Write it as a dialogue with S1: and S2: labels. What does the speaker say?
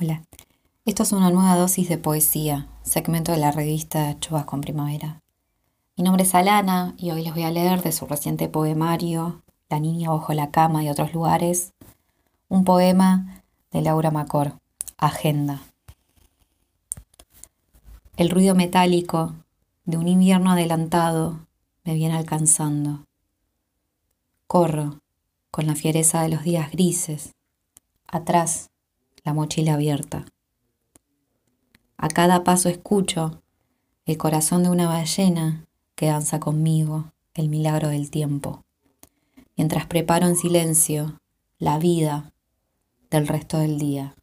S1: Hola, esto es una nueva dosis de poesía, segmento de la revista Chubas con Primavera. Mi nombre es Alana y hoy les voy a leer de su reciente poemario La niña bajo la cama y otros lugares, un poema de Laura Macor, Agenda. El ruido metálico de un invierno adelantado me viene alcanzando. Corro con la fiereza de los días grises, atrás la mochila abierta. A cada paso escucho el corazón de una ballena que danza conmigo el milagro del tiempo, mientras preparo en silencio la vida del resto del día.